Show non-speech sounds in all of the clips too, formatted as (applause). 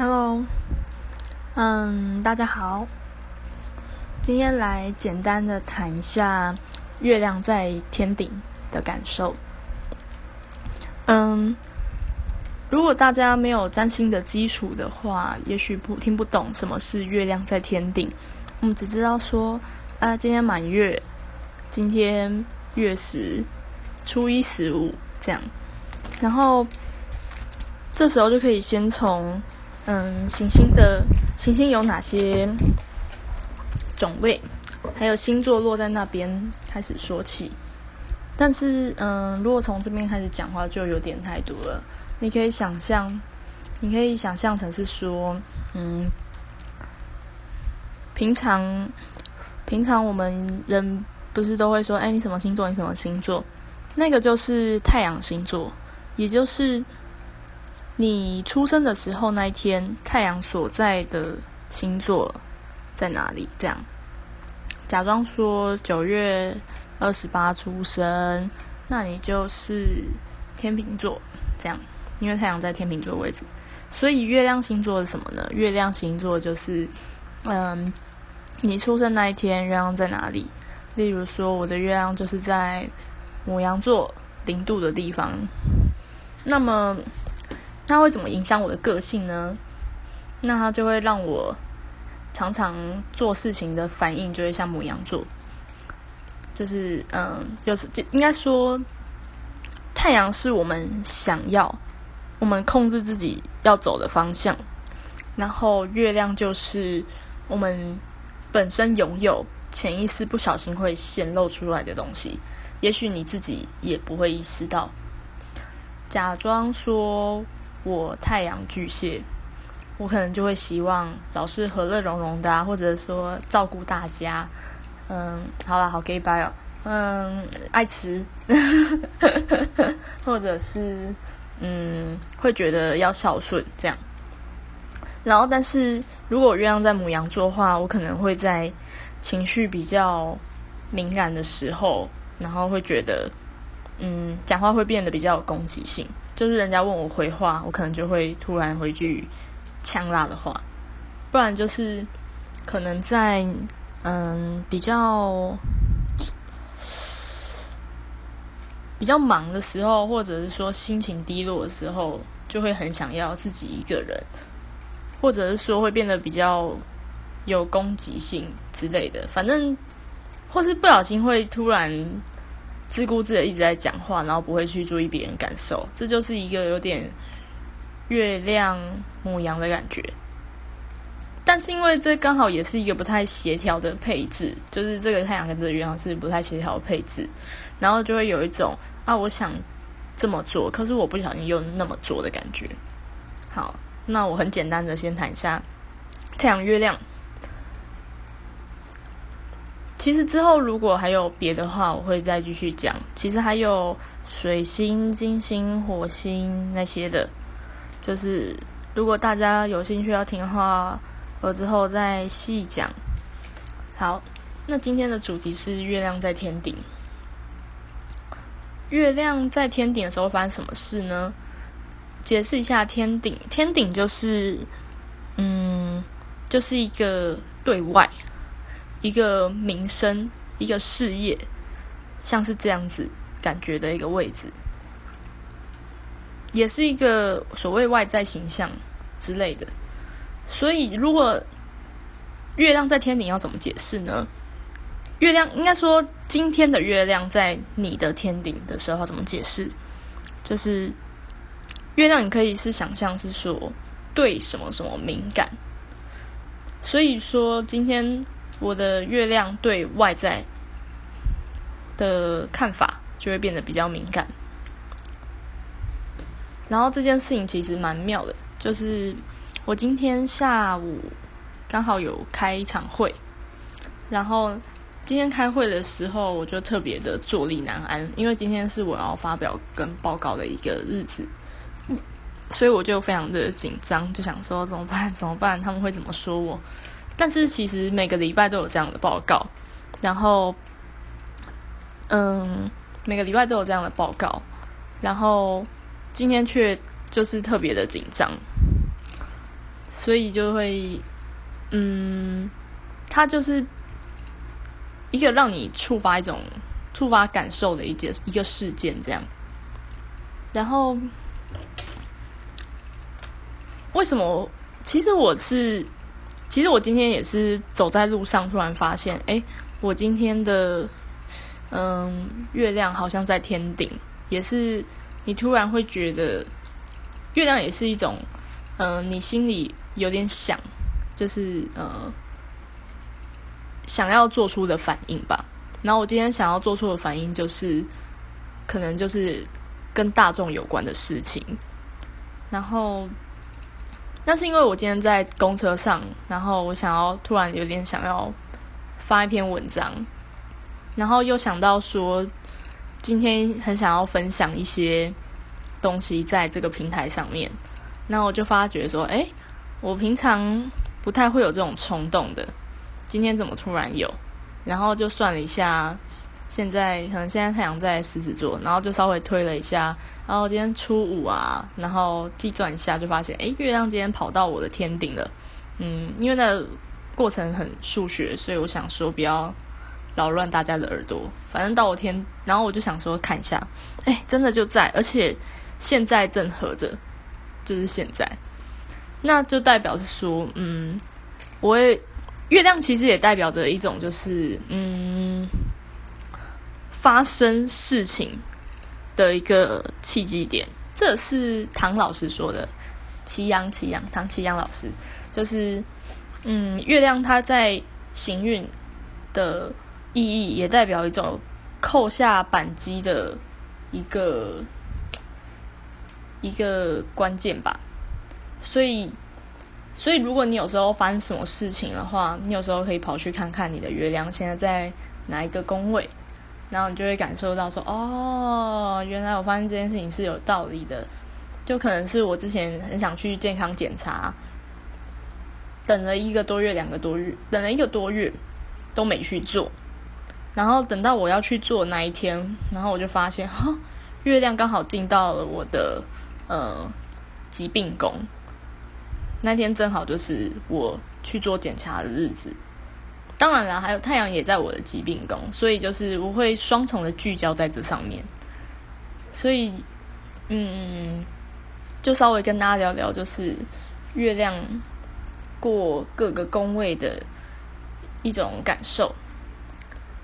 Hello，嗯，大家好，今天来简单的谈一下月亮在天顶的感受。嗯，如果大家没有占星的基础的话，也许不听不懂什么是月亮在天顶。我们只知道说，啊，今天满月，今天月食，初一十五这样，然后这时候就可以先从。嗯，行星的行星有哪些种类？还有星座落在那边开始说起。但是，嗯，如果从这边开始讲话，就有点太多了。你可以想象，你可以想象成是说，嗯，平常平常我们人不是都会说，哎，你什么星座？你什么星座？那个就是太阳星座，也就是。你出生的时候那一天，太阳所在的星座在哪里？这样，假装说九月二十八出生，那你就是天秤座。这样，因为太阳在天秤座位置，所以月亮星座是什么呢？月亮星座就是，嗯，你出生那一天，月亮在哪里？例如说，我的月亮就是在母羊座零度的地方，那么。那会怎么影响我的个性呢？那它就会让我常常做事情的反应就会像母羊座，就是嗯，就是应该说，太阳是我们想要，我们控制自己要走的方向，然后月亮就是我们本身拥有潜意识不小心会显露出来的东西，也许你自己也不会意识到，假装说。我太阳巨蟹，我可能就会希望老是和乐融融的啊，或者说照顾大家。嗯，好了，好 gay bye 哦。嗯，爱吃，或者是嗯，会觉得要孝顺这样。然后，但是如果月亮在母羊座的话，我可能会在情绪比较敏感的时候，然后会觉得嗯，讲话会变得比较有攻击性。就是人家问我回话，我可能就会突然回句呛辣的话，不然就是可能在嗯比较比较忙的时候，或者是说心情低落的时候，就会很想要自己一个人，或者是说会变得比较有攻击性之类的，反正或是不小心会突然。自顾自的一直在讲话，然后不会去注意别人感受，这就是一个有点月亮母羊的感觉。但是因为这刚好也是一个不太协调的配置，就是这个太阳跟这个月亮是不太协调的配置，然后就会有一种啊，我想这么做，可是我不小心又那么做的感觉。好，那我很简单的先谈一下太阳月亮。其实之后如果还有别的话，我会再继续讲。其实还有水星、金星、火星那些的，就是如果大家有兴趣要听的话，我之后再细讲。好，那今天的主题是月亮在天顶。月亮在天顶的时候发生什么事呢？解释一下，天顶，天顶就是，嗯，就是一个对外。一个名声，一个事业，像是这样子感觉的一个位置，也是一个所谓外在形象之类的。所以，如果月亮在天顶要怎么解释呢？月亮应该说，今天的月亮在你的天顶的时候怎么解释？就是月亮，你可以是想象是说对什么什么敏感。所以说今天。我的月亮对外在的看法就会变得比较敏感，然后这件事情其实蛮妙的，就是我今天下午刚好有开一场会，然后今天开会的时候我就特别的坐立难安，因为今天是我要发表跟报告的一个日子，所以我就非常的紧张，就想说怎么办？怎么办？他们会怎么说我？但是其实每个礼拜都有这样的报告，然后，嗯，每个礼拜都有这样的报告，然后今天却就是特别的紧张，所以就会，嗯，它就是一个让你触发一种触发感受的一件一个事件，这样。然后，为什么？其实我是，其实我今天也是走在路上，突然发现，哎，我今天的，嗯，月亮好像在天顶，也是你突然会觉得，月亮也是一种，嗯，你心里有点想，就是呃，想要做出的反应吧。然后我今天想要做出的反应，就是可能就是跟大众有关的事情，然后。那是因为我今天在公车上，然后我想要突然有点想要发一篇文章，然后又想到说今天很想要分享一些东西在这个平台上面，那我就发觉说，哎，我平常不太会有这种冲动的，今天怎么突然有？然后就算了一下。现在可能现在太阳在狮子座，然后就稍微推了一下，然后今天初五啊，然后计算一下就发现，哎，月亮今天跑到我的天顶了。嗯，因为那过程很数学，所以我想说不要扰乱大家的耳朵。反正到我天，然后我就想说看一下，哎，真的就在，而且现在正合着，就是现在，那就代表是说，嗯，我也月亮其实也代表着一种，就是嗯。发生事情的一个契机点，这是唐老师说的。祁阳，祁阳，唐祁阳老师就是，嗯，月亮它在行运的意义，也代表一种扣下扳机的一个一个关键吧。所以，所以如果你有时候发生什么事情的话，你有时候可以跑去看看你的月亮现在在哪一个宫位。然后你就会感受到说，哦，原来我发现这件事情是有道理的，就可能是我之前很想去健康检查，等了一个多月、两个多月，等了一个多月都没去做，然后等到我要去做那一天，然后我就发现，哈，月亮刚好进到了我的呃疾病宫，那天正好就是我去做检查的日子。当然了，还有太阳也在我的疾病宫，所以就是我会双重的聚焦在这上面。所以，嗯，就稍微跟大家聊聊，就是月亮过各个宫位的一种感受。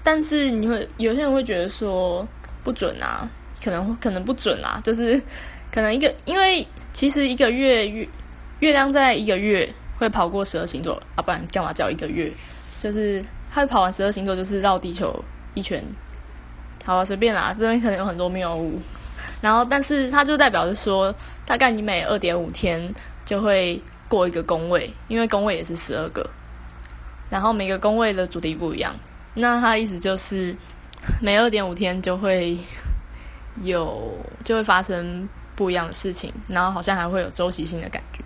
但是你会有些人会觉得说不准啊，可能可能不准啊，就是可能一个，因为其实一个月月月亮在一个月会跑过十二星座啊，不然干嘛叫一个月？就是他跑完十二星座，就是绕地球一圈。好啊，随便啦，这边可能有很多谬误。然后，但是它就代表是说，大概你每二点五天就会过一个宫位，因为宫位也是十二个。然后每个宫位的主题不一样，那它意思就是 (laughs) 每二点五天就会有就会发生不一样的事情，然后好像还会有周期性的感觉。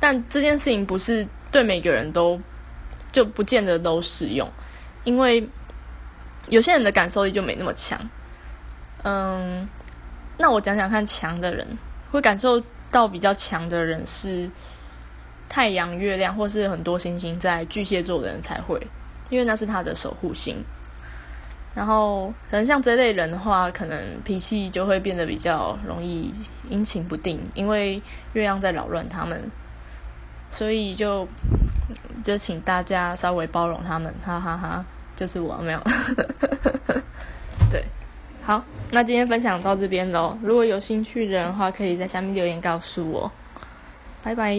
但这件事情不是对每个人都。就不见得都适用，因为有些人的感受力就没那么强。嗯，那我讲讲看，强的人会感受到比较强的人是太阳、月亮，或是很多星星在巨蟹座的人才会，因为那是他的守护星。然后，可能像这类人的话，可能脾气就会变得比较容易阴晴不定，因为月亮在扰乱他们，所以就。就请大家稍微包容他们，哈哈哈！就是我没有，(laughs) 对，好，那今天分享到这边喽。如果有兴趣的人的话，可以在下面留言告诉我。拜拜。